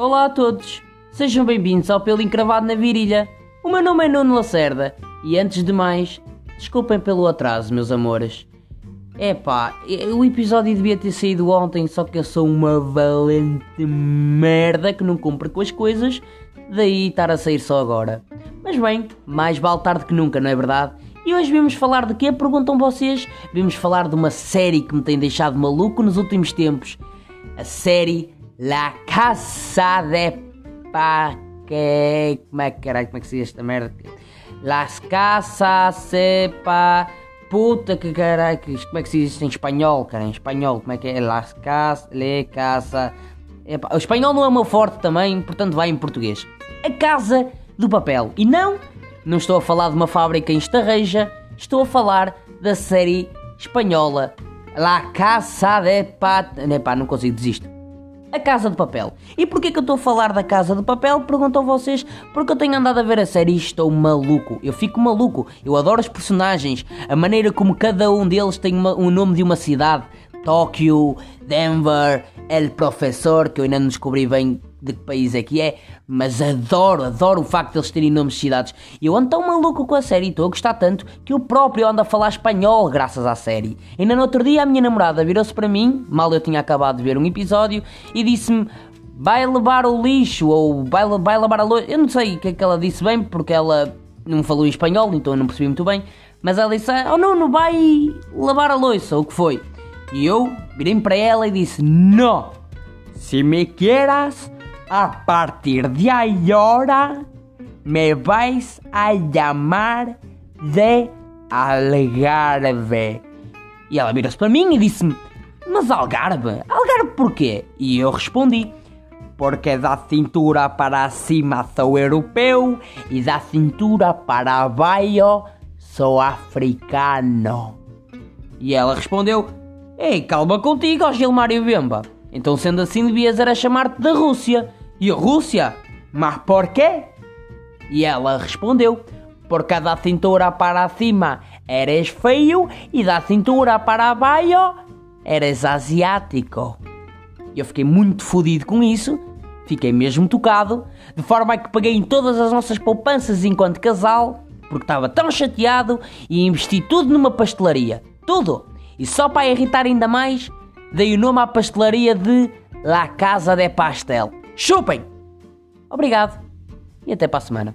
Olá a todos, sejam bem-vindos ao Pelo Encravado na Virilha. O meu nome é Nuno Lacerda e antes de mais, desculpem pelo atraso, meus amores. Epá, o episódio devia ter saído ontem, só que eu sou uma valente merda que não cumpre com as coisas, daí estar a sair só agora. Mas bem, mais vale tarde que nunca, não é verdade? E hoje vimos falar de quê? Perguntam vocês. Vimos falar de uma série que me tem deixado maluco nos últimos tempos. A série La Casa de Paque... Como é que caralho, como é que se diz esta merda? Las Casas de Pa... Puta que caralho, como é que se diz isto em espanhol, cara? Em espanhol, como é que é? Las Casas, Le Casa... Epá, o espanhol não é o meu forte também, portanto vai em português. A Casa do Papel. E não, não estou a falar de uma fábrica em Estarreja, estou a falar da série espanhola La Casa de Pat... Epá, não consigo, desisto. A Casa de Papel. E porquê que eu estou a falar da Casa de Papel? Perguntam vocês. Porque eu tenho andado a ver a série e estou maluco. Eu fico maluco. Eu adoro os personagens. A maneira como cada um deles tem uma, um nome de uma cidade. Tóquio, Denver, El Professor, que eu ainda não descobri bem de que país é que é, mas adoro, adoro o facto de eles terem nomes de cidades. Eu ando tão maluco com a série estou a gostar tanto que eu próprio ando a falar espanhol graças à série. Ainda no outro dia a minha namorada virou-se para mim, mal eu tinha acabado de ver um episódio, e disse-me: Vai levar o lixo, ou vai, vai lavar a louça. Eu não sei o que é que ela disse bem, porque ela não falou em espanhol, então eu não percebi muito bem. Mas ela disse: Oh não, não vai lavar a louça, ou o que foi? E eu virei para ela e disse: Não, se me quieras a partir de ahora me vais a llamar de Algarve. E ela virou-se para mim e disse-me: Mas Algarve? Algarve porquê? E eu respondi: Porque da cintura para cima sou europeu e da cintura para baixo sou africano. E ela respondeu: Ei, calma contigo, Gilmário Bemba. Então, sendo assim, devias era chamar-te da Rússia. E Rússia? Mas porquê? E ela respondeu: Porque da cintura para cima eres feio e da cintura para baixo eres asiático. Eu fiquei muito fodido com isso, fiquei mesmo tocado, de forma que paguei em todas as nossas poupanças enquanto casal, porque estava tão chateado e investi tudo numa pastelaria. Tudo! E só para irritar ainda mais, dei o nome à pastelaria de La Casa de Pastel. Chupem! Obrigado e até para a semana.